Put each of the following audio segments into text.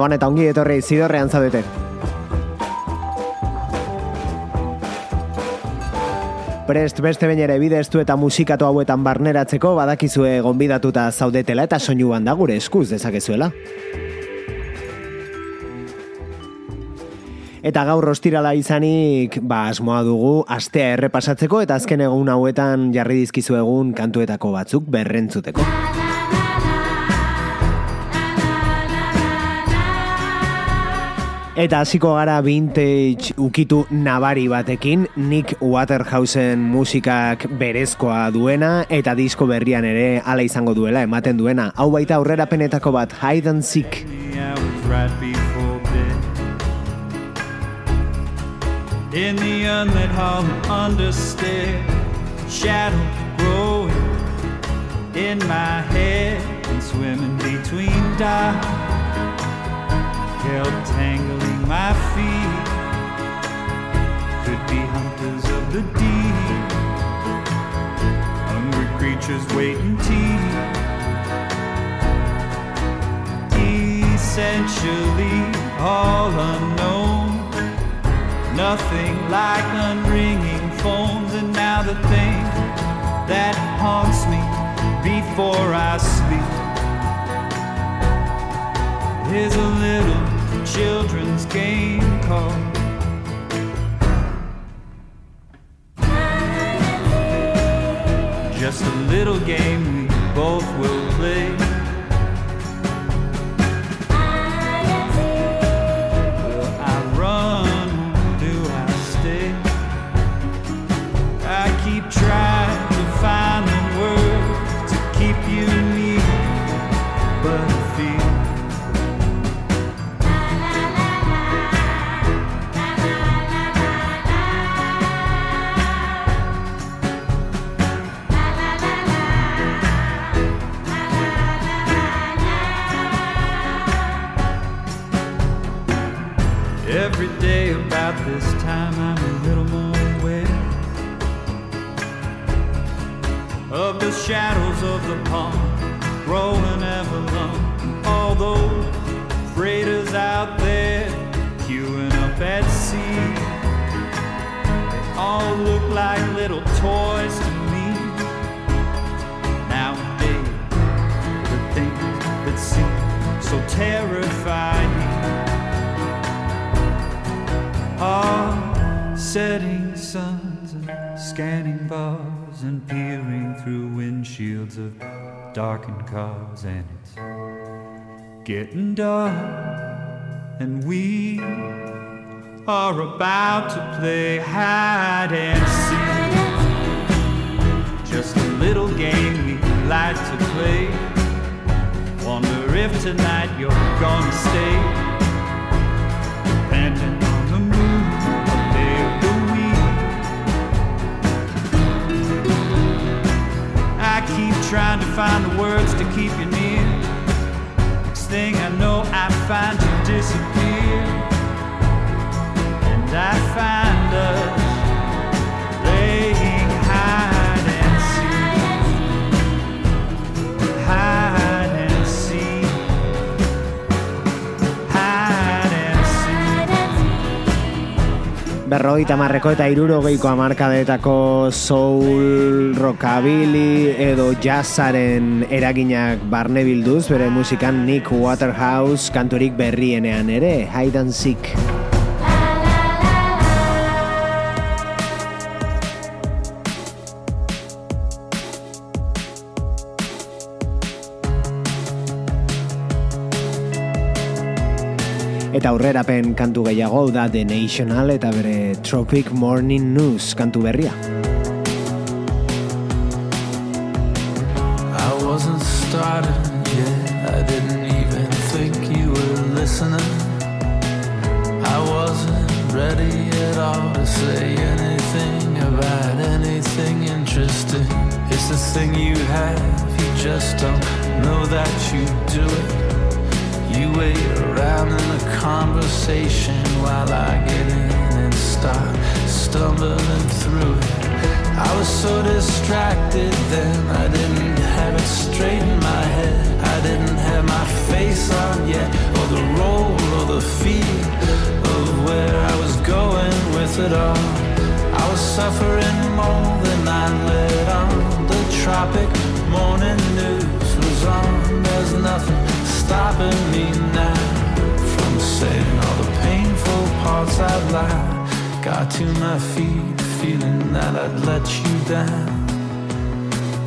Gabon eta ongi etorri zidorrean zaudete. Prest beste bain ere bideztu eta musikatu hauetan barneratzeko badakizue gonbidatuta zaudetela eta soinuan da gure eskuz dezakezuela. Eta gaur ostirala izanik, ba, asmoa dugu, astea errepasatzeko eta azken egun hauetan jarri dizkizu egun kantuetako batzuk berrentzuteko. Eta hasiko gara vintage ukitu nabari batekin, Nick Waterhausen musikak berezkoa duena eta disko berrian ere ala izango duela ematen duena. Hau baita aurrera penetako bat, hide and seek. In the unlit hall understair Shadow growing in my head And swimming between dark Held tangling my feet. Could be hunters of the deep. Hungry creatures waiting teeth Essentially all unknown. Nothing like unringing phones. And now the thing that haunts me before I sleep Is a little children's game called Just a little game we both will play terrifying are setting suns and scanning bars and peering through windshields of darkened cars and it's getting dark and we are about to play hide and seek. Just a little game we like to play if tonight you're gonna stay depending on the moon, what day of the week. I keep trying to find the words to keep you near. Next thing I know, I find you disappear, and I find us Berrogeita marreko eta irurogeiko amarkadetako soul, rockabilly edo jazzaren eraginak barne bilduz, bere musikan Nick Waterhouse kanturik berrienean ere, hide and seek. Eta aurrerapen kantu gehiago da The National eta bere Tropic Morning News kantu berria. Distracted then, I didn't have it straight in my head. I didn't have my face on yet, or the role or the feel of where I was going with it all. I was suffering more than I let on. The tropic morning news was on. There's nothing stopping me now from saying all the painful parts I've lied. Got to my feet, feeling that I'd let you down.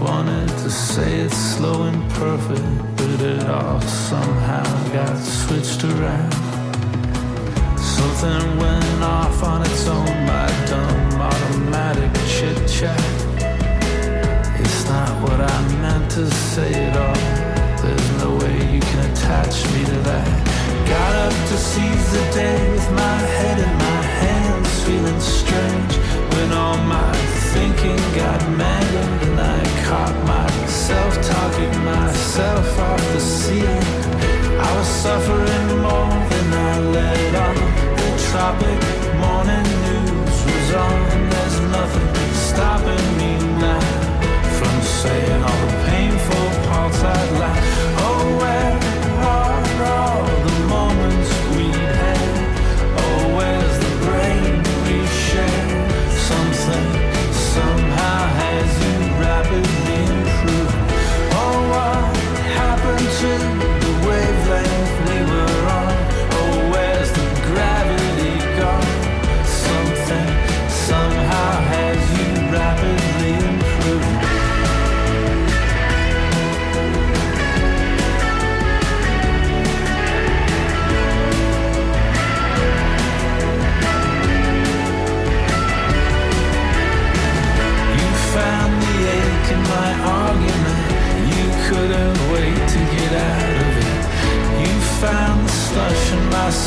Wanted to say it slow and perfect, but it all somehow got switched around. Something went off on its own, my dumb automatic chit chat. It's not what I meant to say at all. There's no way you can attach me to that. Got up to seize the day with my head in my hands, feeling strange when all my thinking got mangled and I caught myself talking myself off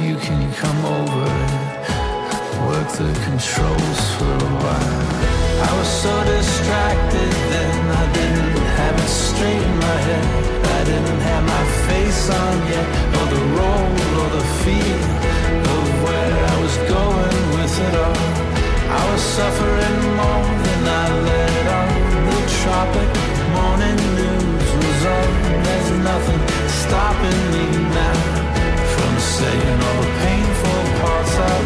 You can come over and work the controls for a while. I was so distracted then, I didn't have it straight in my head. I didn't have my face on yet, or the role or the feel of where I was going with it all. I was suffering more than I let on. The tropic morning news was on. There's nothing stopping me parts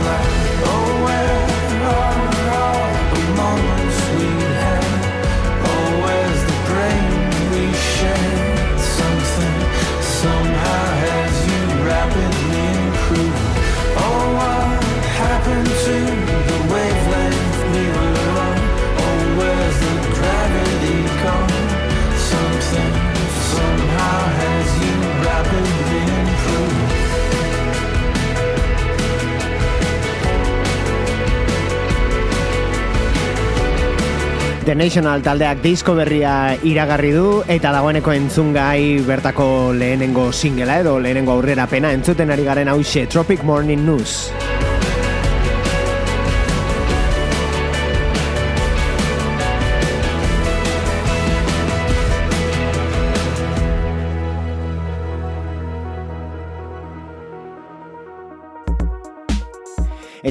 National taldeak disko berria iragarri du eta dagoeneko entzungai bertako lehenengo singela edo lehenengo aurrera pena entzuten ari garen hause Tropic Morning News.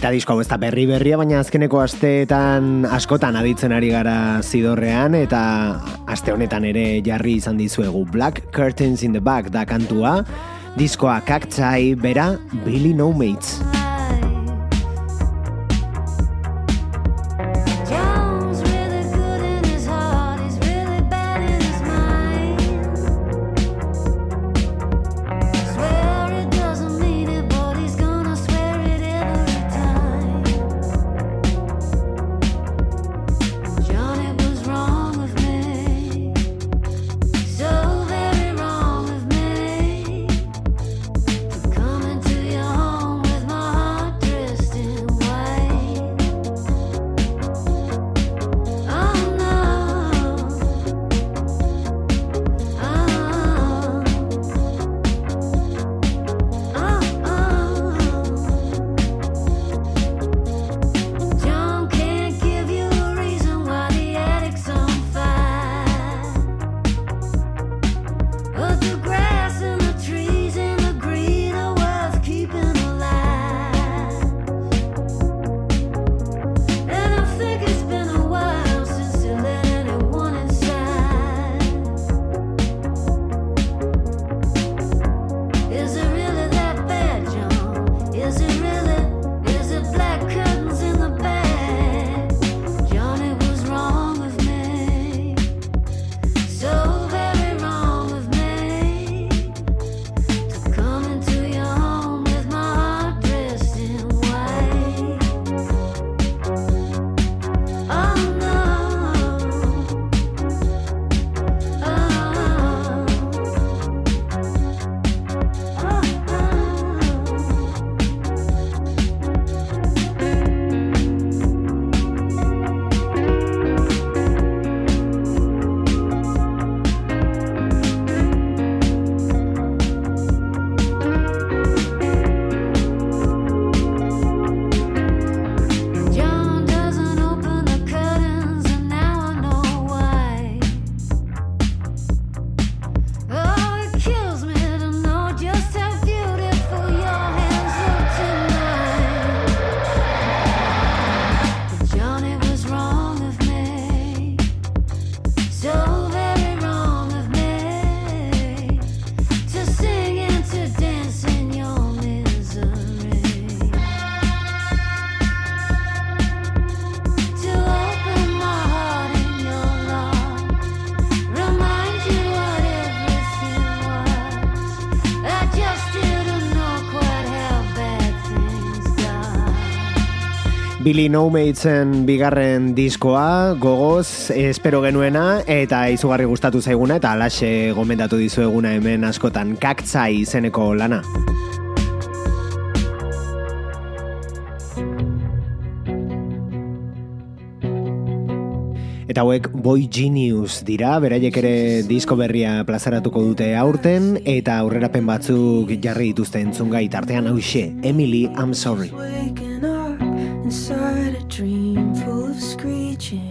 Disko hau ez da berri berria, baina azkeneko asteetan askotan aditzen ari gara zidorrean, eta aste honetan ere jarri izan dizuegu Black Curtains in the Back da kantua, diskoa kaktzai bera Billy No Mates. Billy No Matesen bigarren diskoa, gogoz, espero genuena, eta izugarri gustatu zaiguna, eta alaxe gomendatu dizueguna hemen askotan kaktzai izeneko lana. Eta hauek Boy Genius dira, beraiek ere disko berria plazaratuko dute aurten, eta aurrerapen batzuk jarri dituzte entzungai tartean hause, Emily, I'm sorry. Inside a dream full of screeching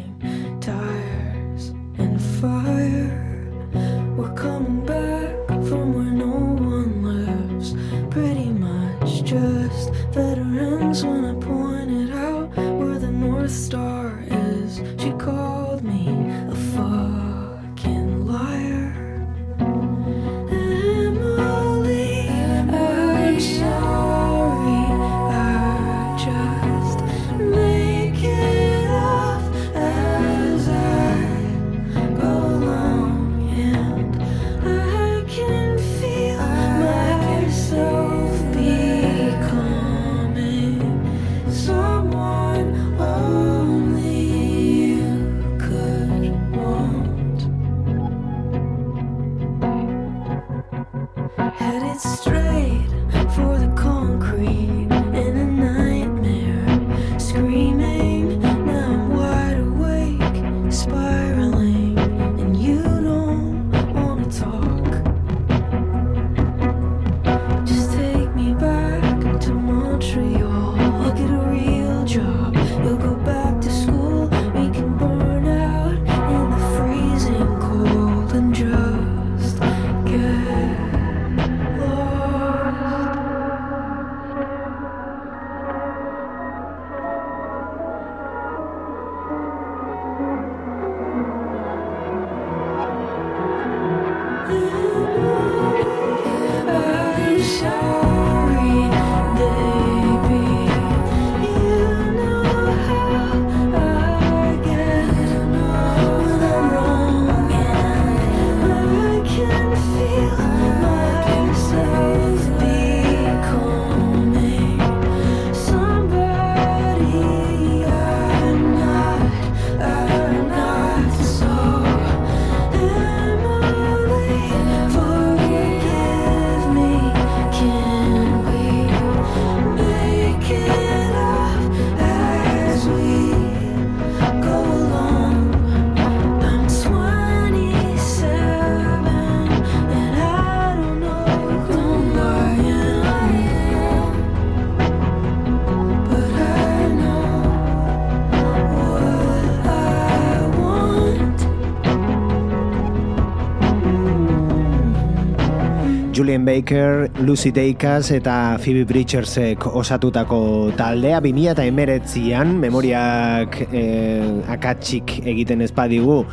Baker, Lucy Dacus eta Phoebe Bridgersek osatutako taldea 2000 eta emeretzian memoriak eh, akatsik egiten ezpadigu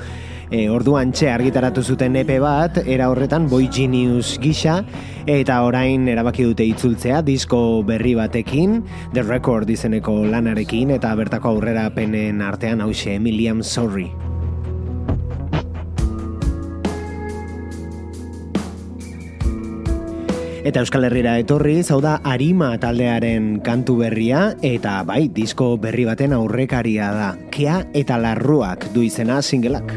e, orduan txe argitaratu zuten epe bat, era horretan Boy Genius gisa, eta orain erabaki dute itzultzea disko berri batekin, The Record izeneko lanarekin, eta bertako aurrera penen artean hause Emiliam Sorry. Eta Euskal Herrira etorri, zau da Arima taldearen kantu berria, eta bai, disko berri baten aurrekaria da. Kea eta larruak du izena singelak.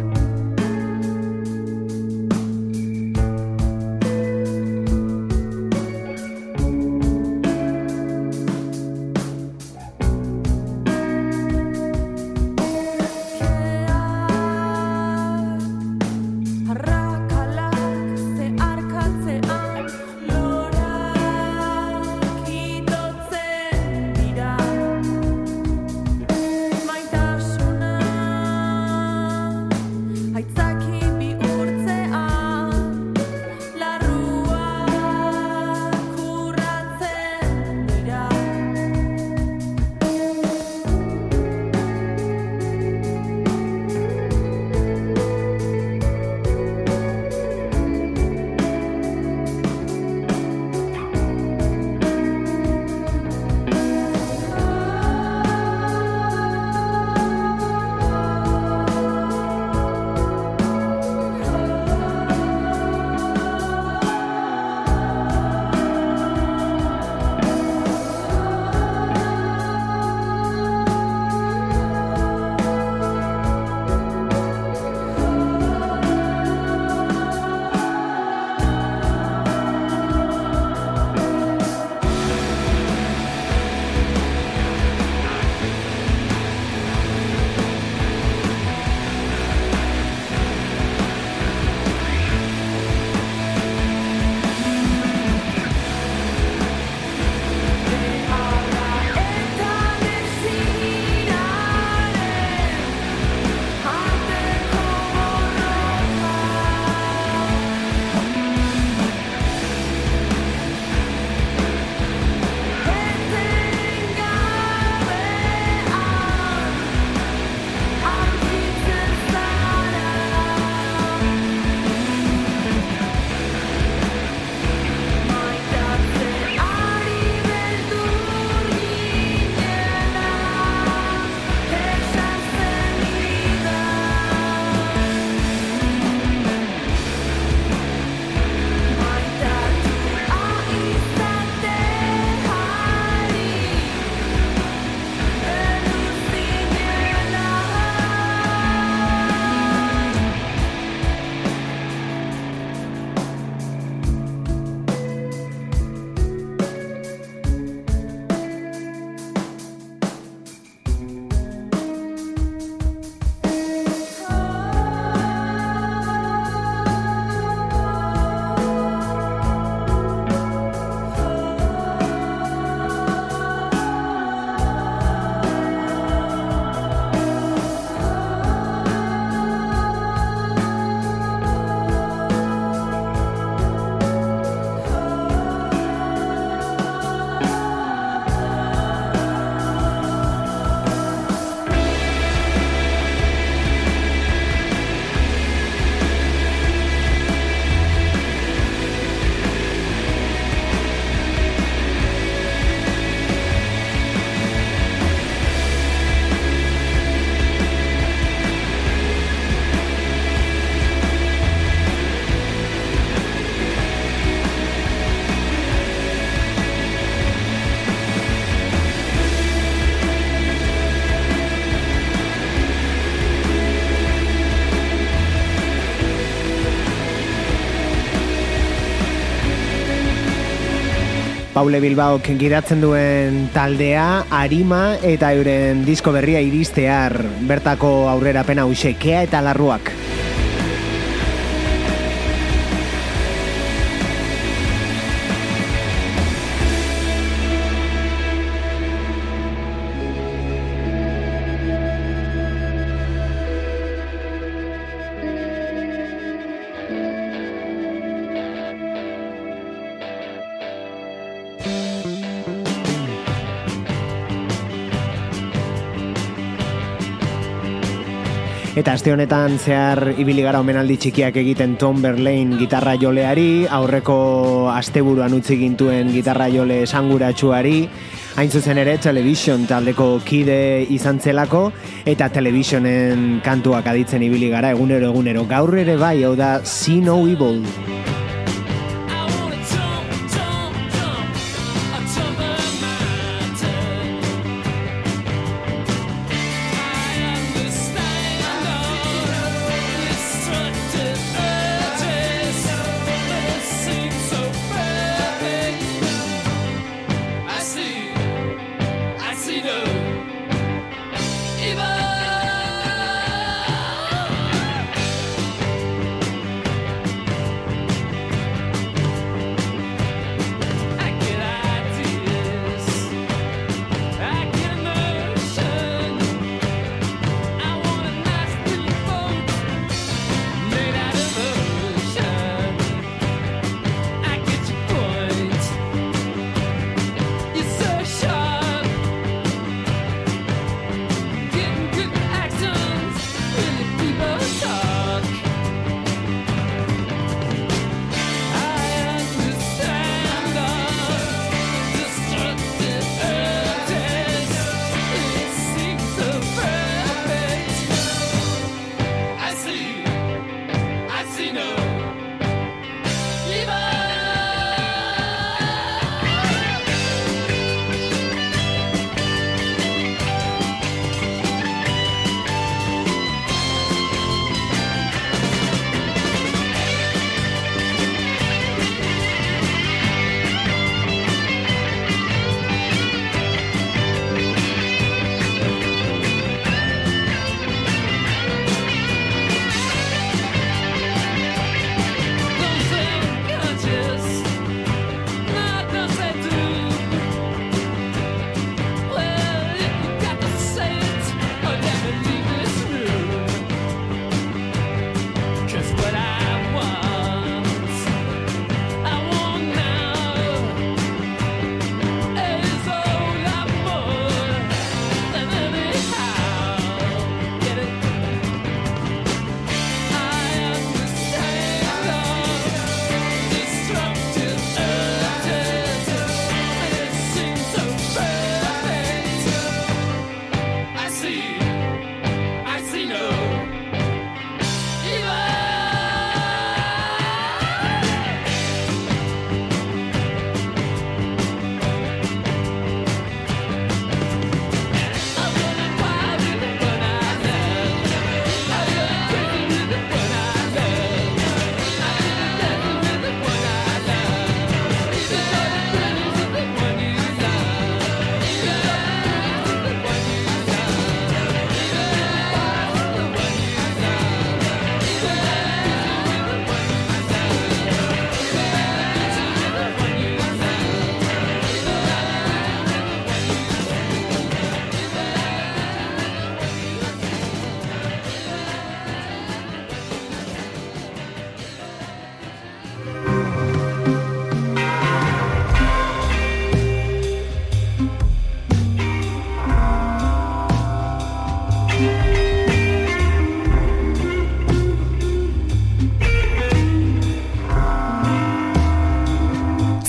Paule Bilbaok gidatzen duen taldea, Arima eta euren disko berria iristear bertako aurrera pena usekea eta larruak. Aste honetan zehar ibili gara omenaldi txikiak egiten Tom Berlain gitarra joleari, aurreko asteburuan utzi gintuen gitarra jole esanguratsuari, hain zuzen ere television taldeko kide izan zelako, eta televisionen kantuak aditzen ibili gara egunero egunero. Gaur ere bai, hau da See No Evil.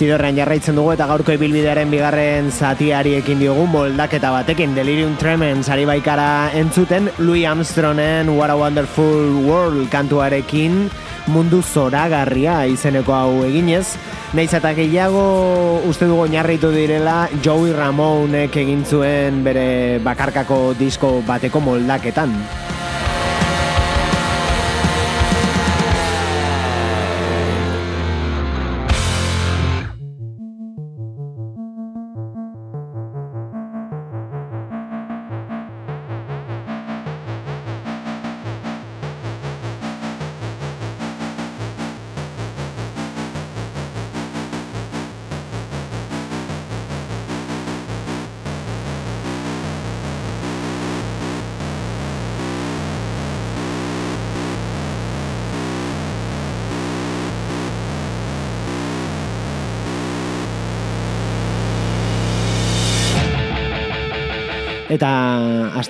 Zidorrean jarraitzen dugu eta gaurko ibilbidearen bigarren zatiari ekin diogu moldaketa batekin Delirium Tremens ari baikara entzuten Louis Armstrongen What a Wonderful World kantuarekin mundu zoragarria izeneko hau eginez Naiz eta gehiago uste dugu oinarritu direla Joey Ramonek egin zuen bere bakarkako disko bateko moldaketan.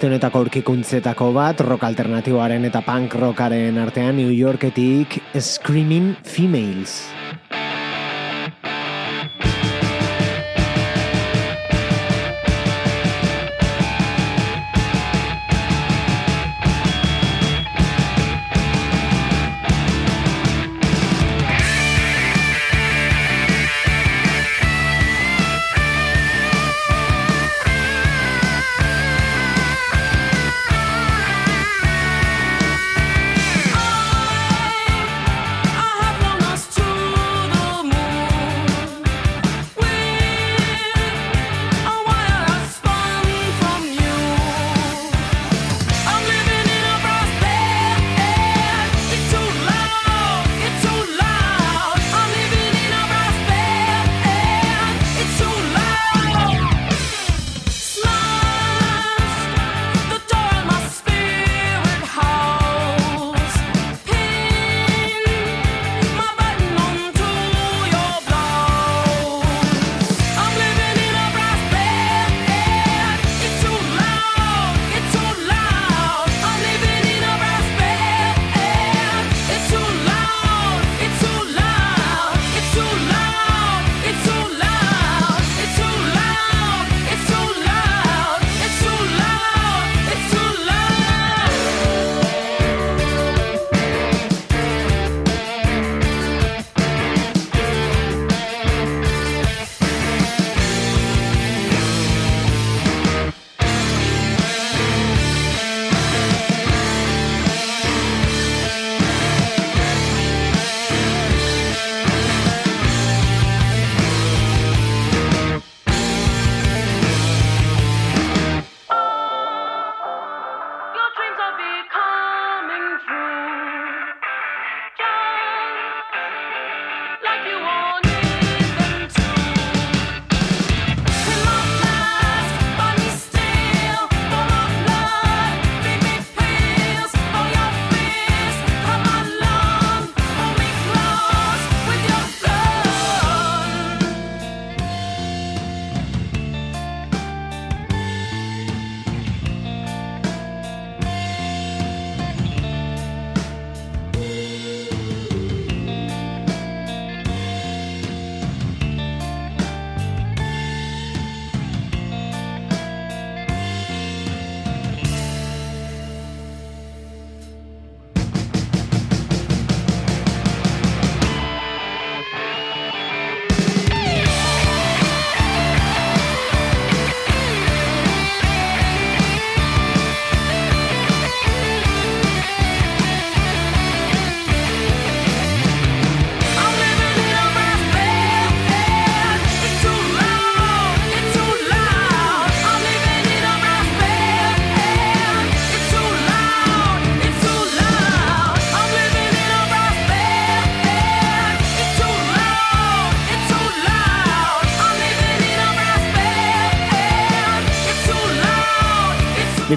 Aste honetako aurkikuntzetako bat, rock alternatiboaren eta punk rockaren artean New Yorketik Screaming Females.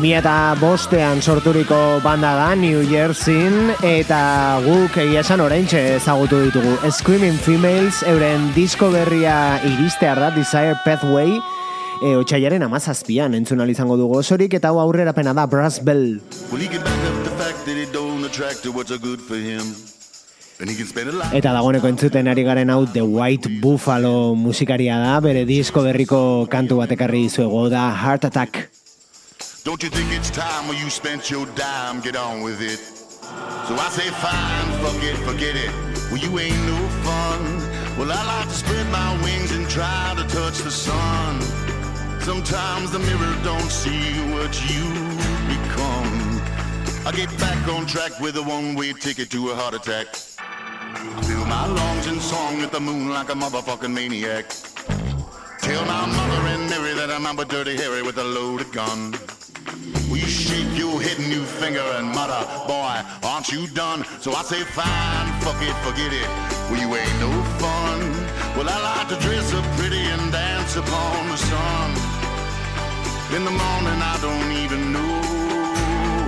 2005ean sorturiko banda da New Jerseyn eta guk egia esan oraintxe ezagutu ditugu. Screaming Females euren disko berria iristear da Desire Pathway e, otxaiaren amazazpian entzun izango dugu osorik eta hau aurrera pena da Brass Bell. Eta dagoeneko entzuten ari garen hau The White Buffalo musikaria da, bere disko berriko kantu batekarri zuego da Heart Attack. Don't you think it's time when you spent your dime, get on with it? So I say fine, fuck it, forget it. Well, you ain't no fun. Well, I like to spread my wings and try to touch the sun. Sometimes the mirror don't see what you become. I get back on track with a one-way ticket to a heart attack. I fill my lungs in song at the moon like a motherfucking maniac. Tell my mother and Mary that I'm a dirty Harry with a loaded gun. Will you shake your head and new finger and mutter, boy, aren't you done? So I say, fine, fuck it, forget it. Well, you ain't no fun. Well, I like to dress up pretty and dance upon the sun. In the morning, I don't even know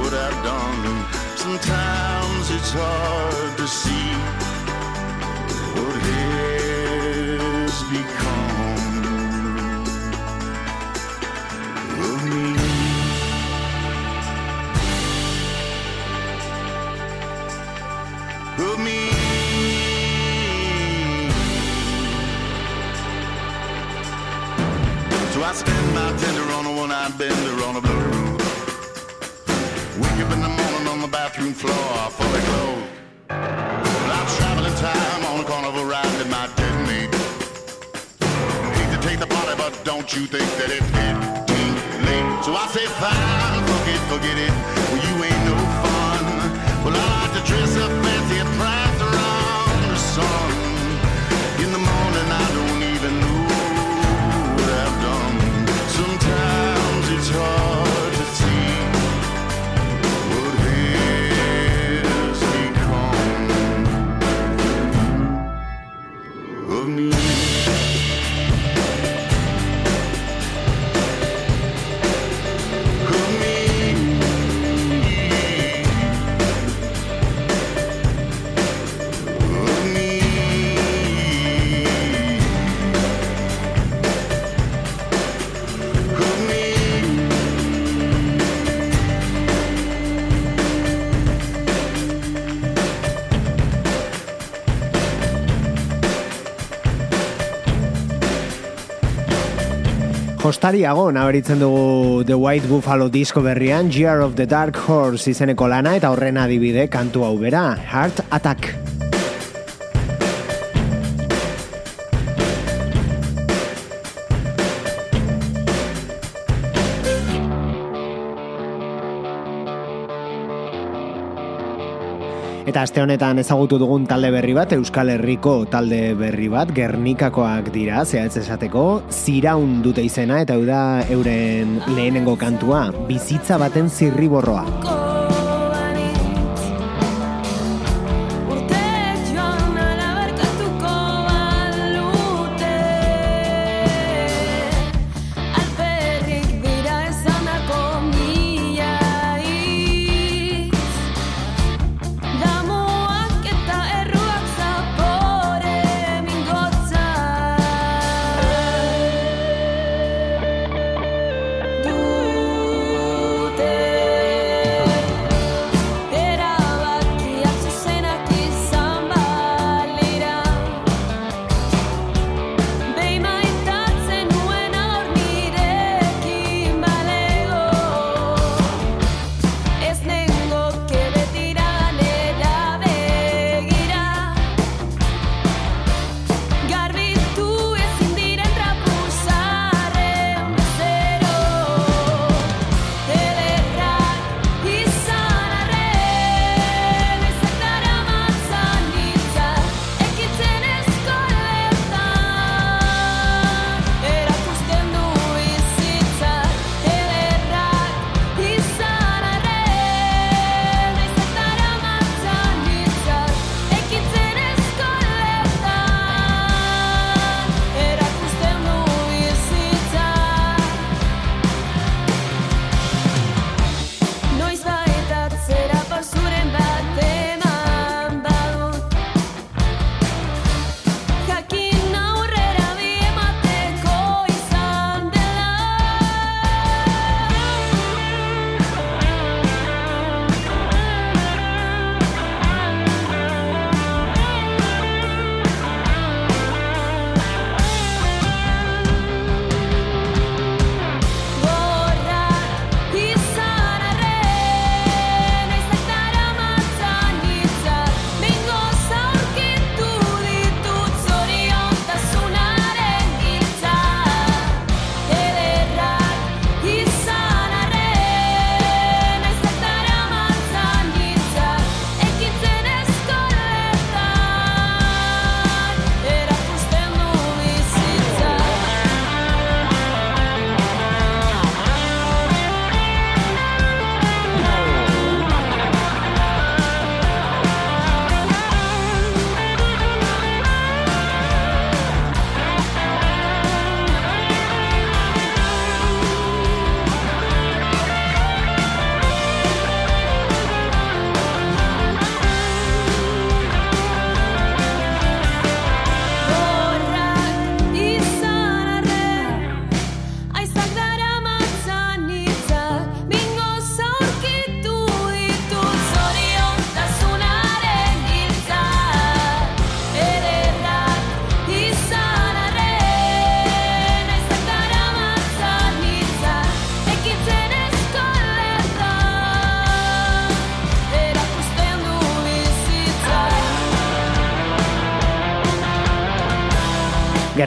what I've done. Sometimes it's hard to see what has become I spend my tender on a one-eyed bender on a blue room. Wake up in the morning on the bathroom floor, fully clothed. Well, I'm traveling time on a carnival ride in my dead mate. Hate to take the party, but don't you think that it's getting late? So I say, fine, it, forget it. Jostariago nabaritzen dugu The White Buffalo disko berrian Year of the Dark Horse izeneko lana eta horren adibide kantu hau bera Heart Attack aste honetan ezagutu dugun talde berri bat, Euskal Herriko talde berri bat, Gernikakoak dira, zehatz esateko, ziraun dute izena, eta hau da euren lehenengo kantua, bizitza baten zirriborroa.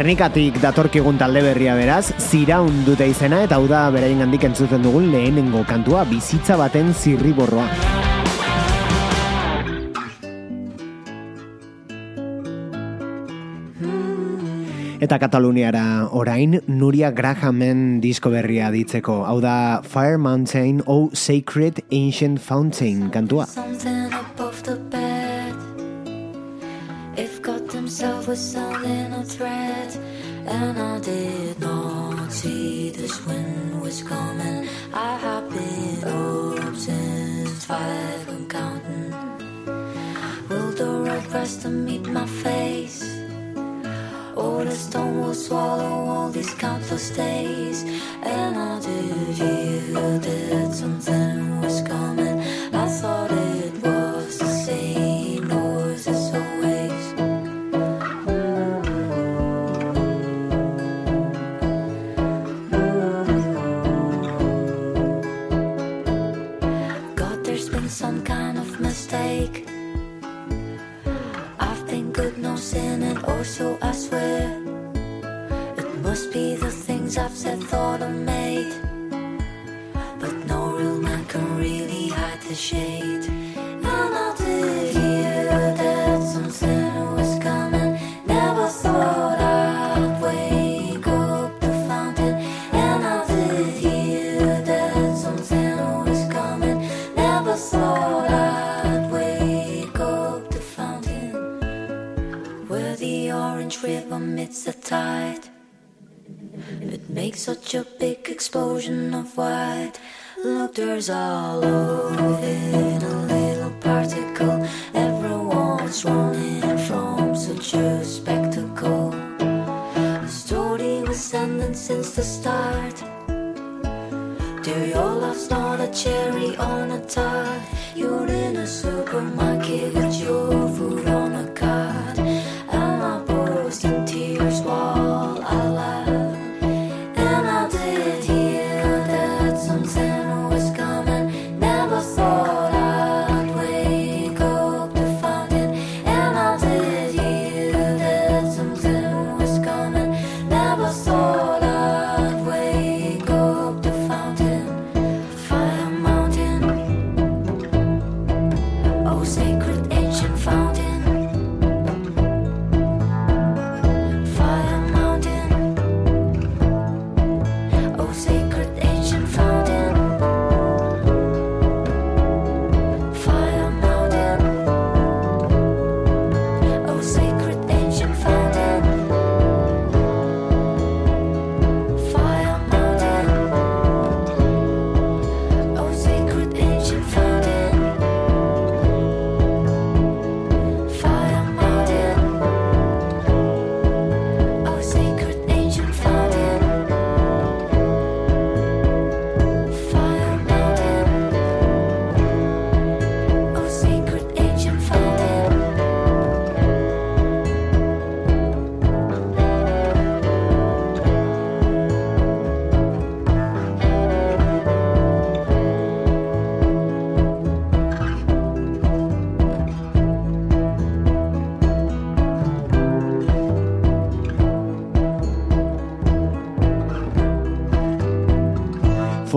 Gernikatik datorkigun talde berria beraz, ziraun dute izena eta hau da beraien gandik entzuten dugun lehenengo kantua bizitza baten zirriborroa. Eta Kataluniara orain Nuria Grahamen disko berria ditzeko. Hau da Fire Mountain o Sacred Ancient Fountain kantua. Something Himself was selling a thread, and I did not see this wind was coming. I have been up since five and counting. Will the road rest to meet my face? Or the stone will swallow all these countless days. And I did hear that something was coming. I thought it It must be the things I've said, thought, or made. But no real man can really hide the shade. Tide. It makes such a big explosion of white. Look, there's all over it, a little particle. Everyone's running from such a spectacle. The story was ending since the start. Dear, your love's not a cherry on a tart. You're in a supermarket with your food on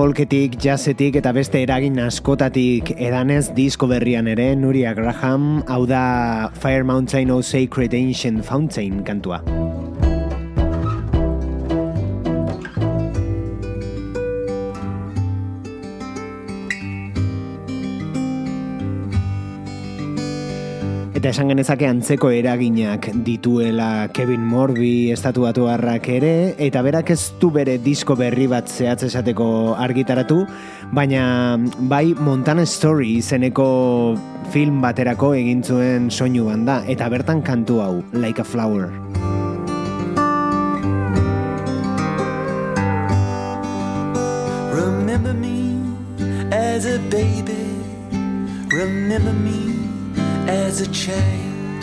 Folketik, jazzetik eta beste eragin askotatik edanez disko berrian ere Nuria Graham, hau da Fire Mountain o Sacred Ancient Fountain kantua. Eta esan genezake antzeko eraginak dituela Kevin Morby estatuatu harrak ere, eta berak ez du bere disko berri bat zehatz esateko argitaratu, baina bai Montana Story izeneko film baterako egin soinu banda, eta bertan kantu hau, Like a Flower. Remember me as a baby. Remember me as a child.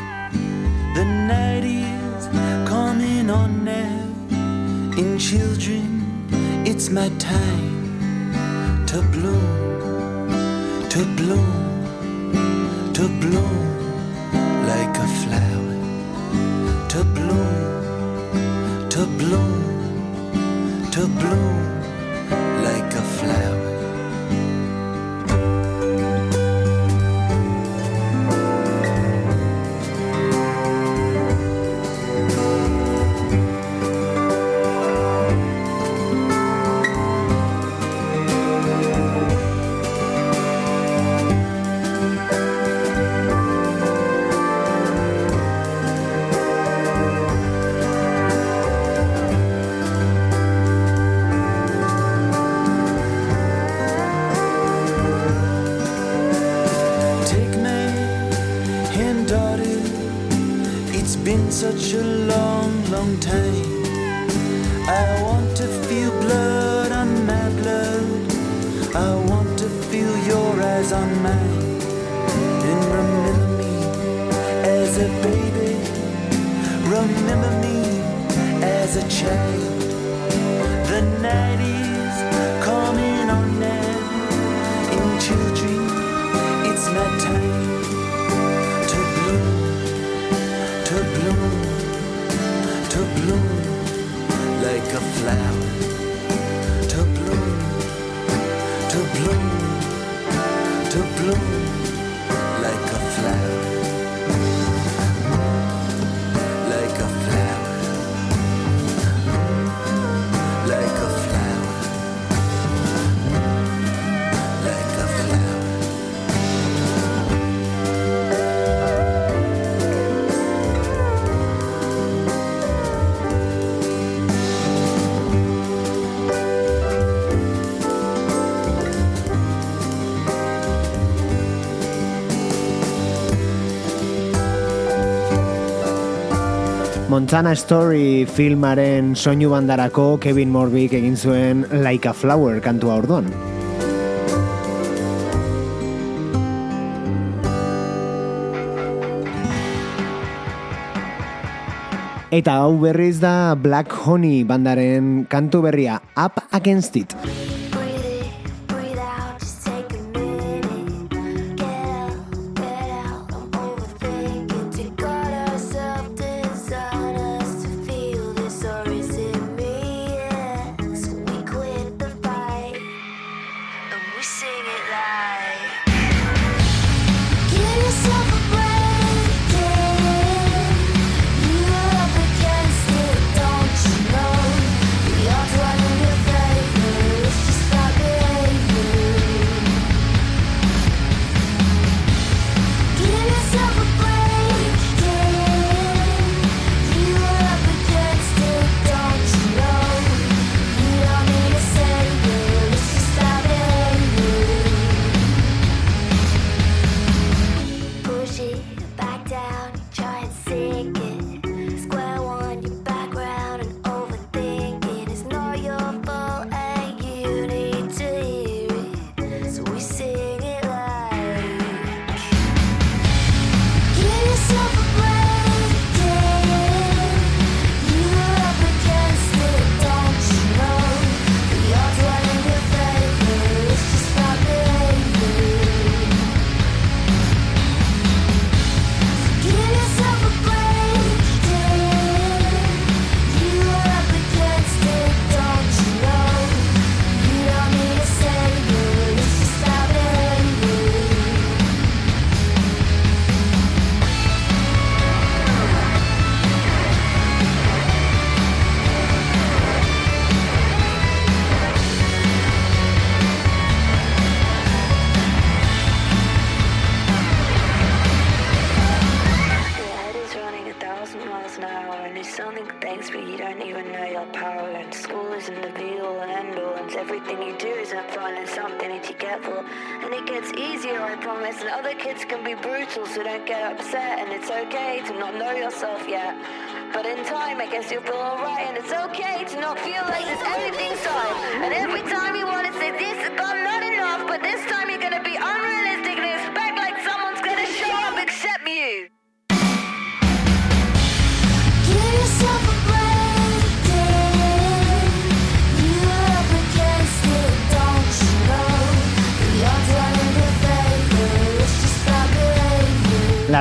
The night is coming on now. In children, it's my time to bloom, to bloom, to bloom like a flower, to bloom, to bloom, to bloom. Montana Story filmaren soinu bandarako Kevin Morbik egin zuen Like a Flower kantua orduan. Eta hau berriz da Black Honey bandaren kantu berria Up Against It.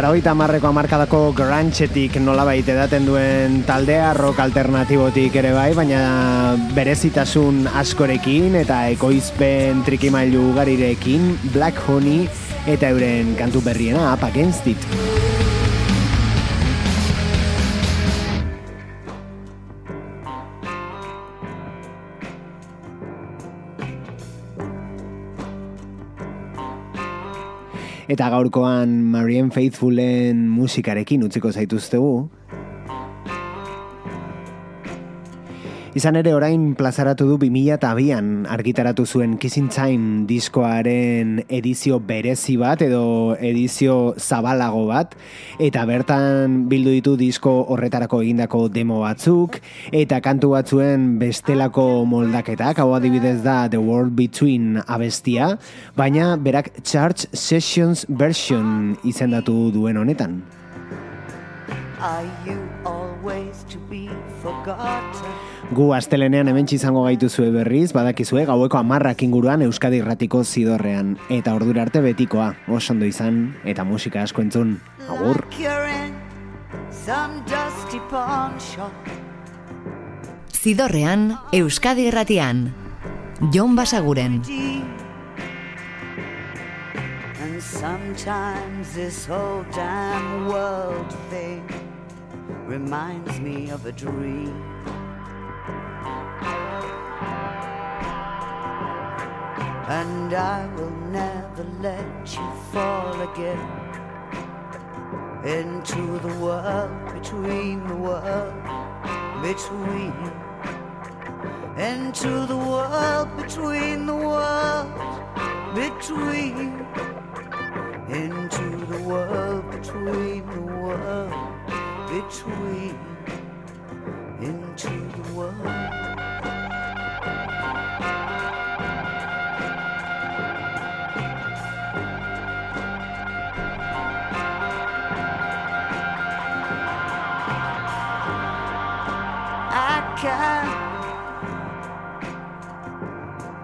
Laroita marreko amarkadako grantxetik nolabait edaten duen taldea rock alternatibotik ere bai, baina berezitasun askorekin eta ekoizpen trikimailu ugarirekin Black Honey eta euren kantu berriena Up Against It. Eta gaurkoan Marianne Faithfulen musikarekin utziko zaituztegu. Izan ere orain plazaratu du 2002an argitaratu zuen Kissing Time diskoaren edizio berezi bat edo edizio zabalago bat eta bertan bildu ditu disko horretarako egindako demo batzuk eta kantu batzuen bestelako moldaketak, hau adibidez da The World Between abestia, baina berak Charge Sessions version izendatu duen honetan. Are you always to be forgotten? Gu astelenean hemen izango gaituzue berriz, badakizue gaueko amarrak inguruan Euskadi Irratiko zidorrean. Eta ordura arte betikoa, oso ondo izan, eta musika asko entzun. Agur! Zidorrean, Euskadi Irratian. Jon Basaguren. And sometimes this whole damn world thing reminds me of a dream. And I will never let you fall again into the world between the world between into the world between the world between into the world between the world between into the world I can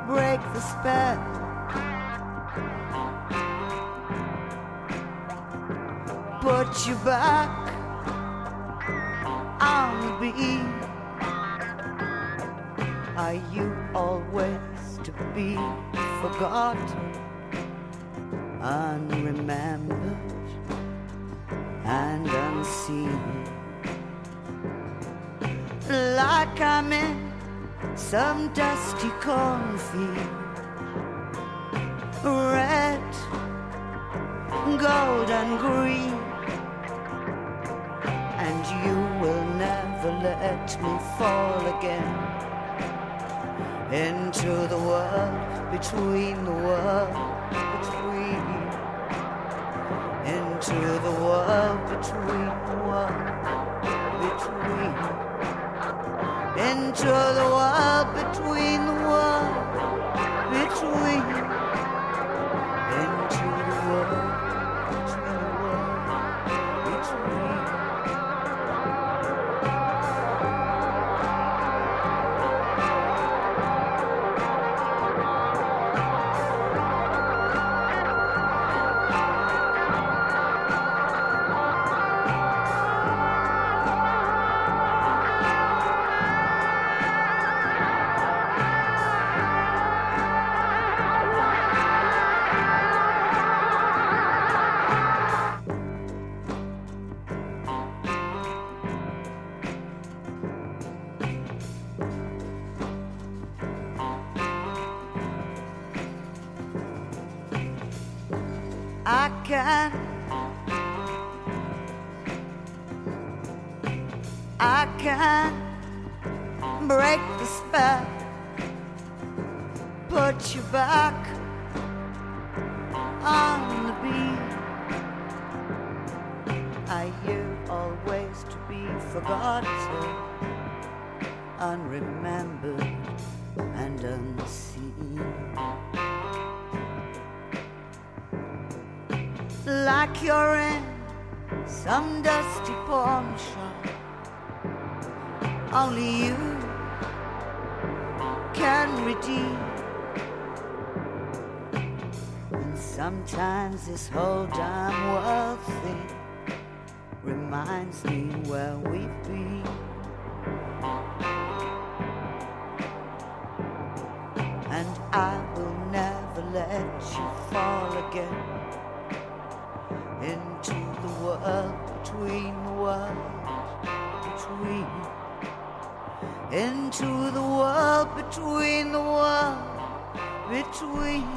break the spell. Put you back the beat. Are you always to be forgotten, unremembered, and unseen? like I'm in some dusty cornfield. Red, gold, and green. Let me fall again into the world between the world between into the world between the world between into the world between the world between can. I can break the spell Put you back on the beat. Are you always to be forgotten Unremembered and unseen you're in some dusty pawn shop. Only you can redeem. And sometimes this whole damn world thing reminds me where we've been. Into the world between the world between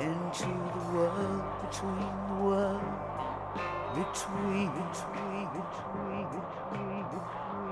into the world between the world between between between between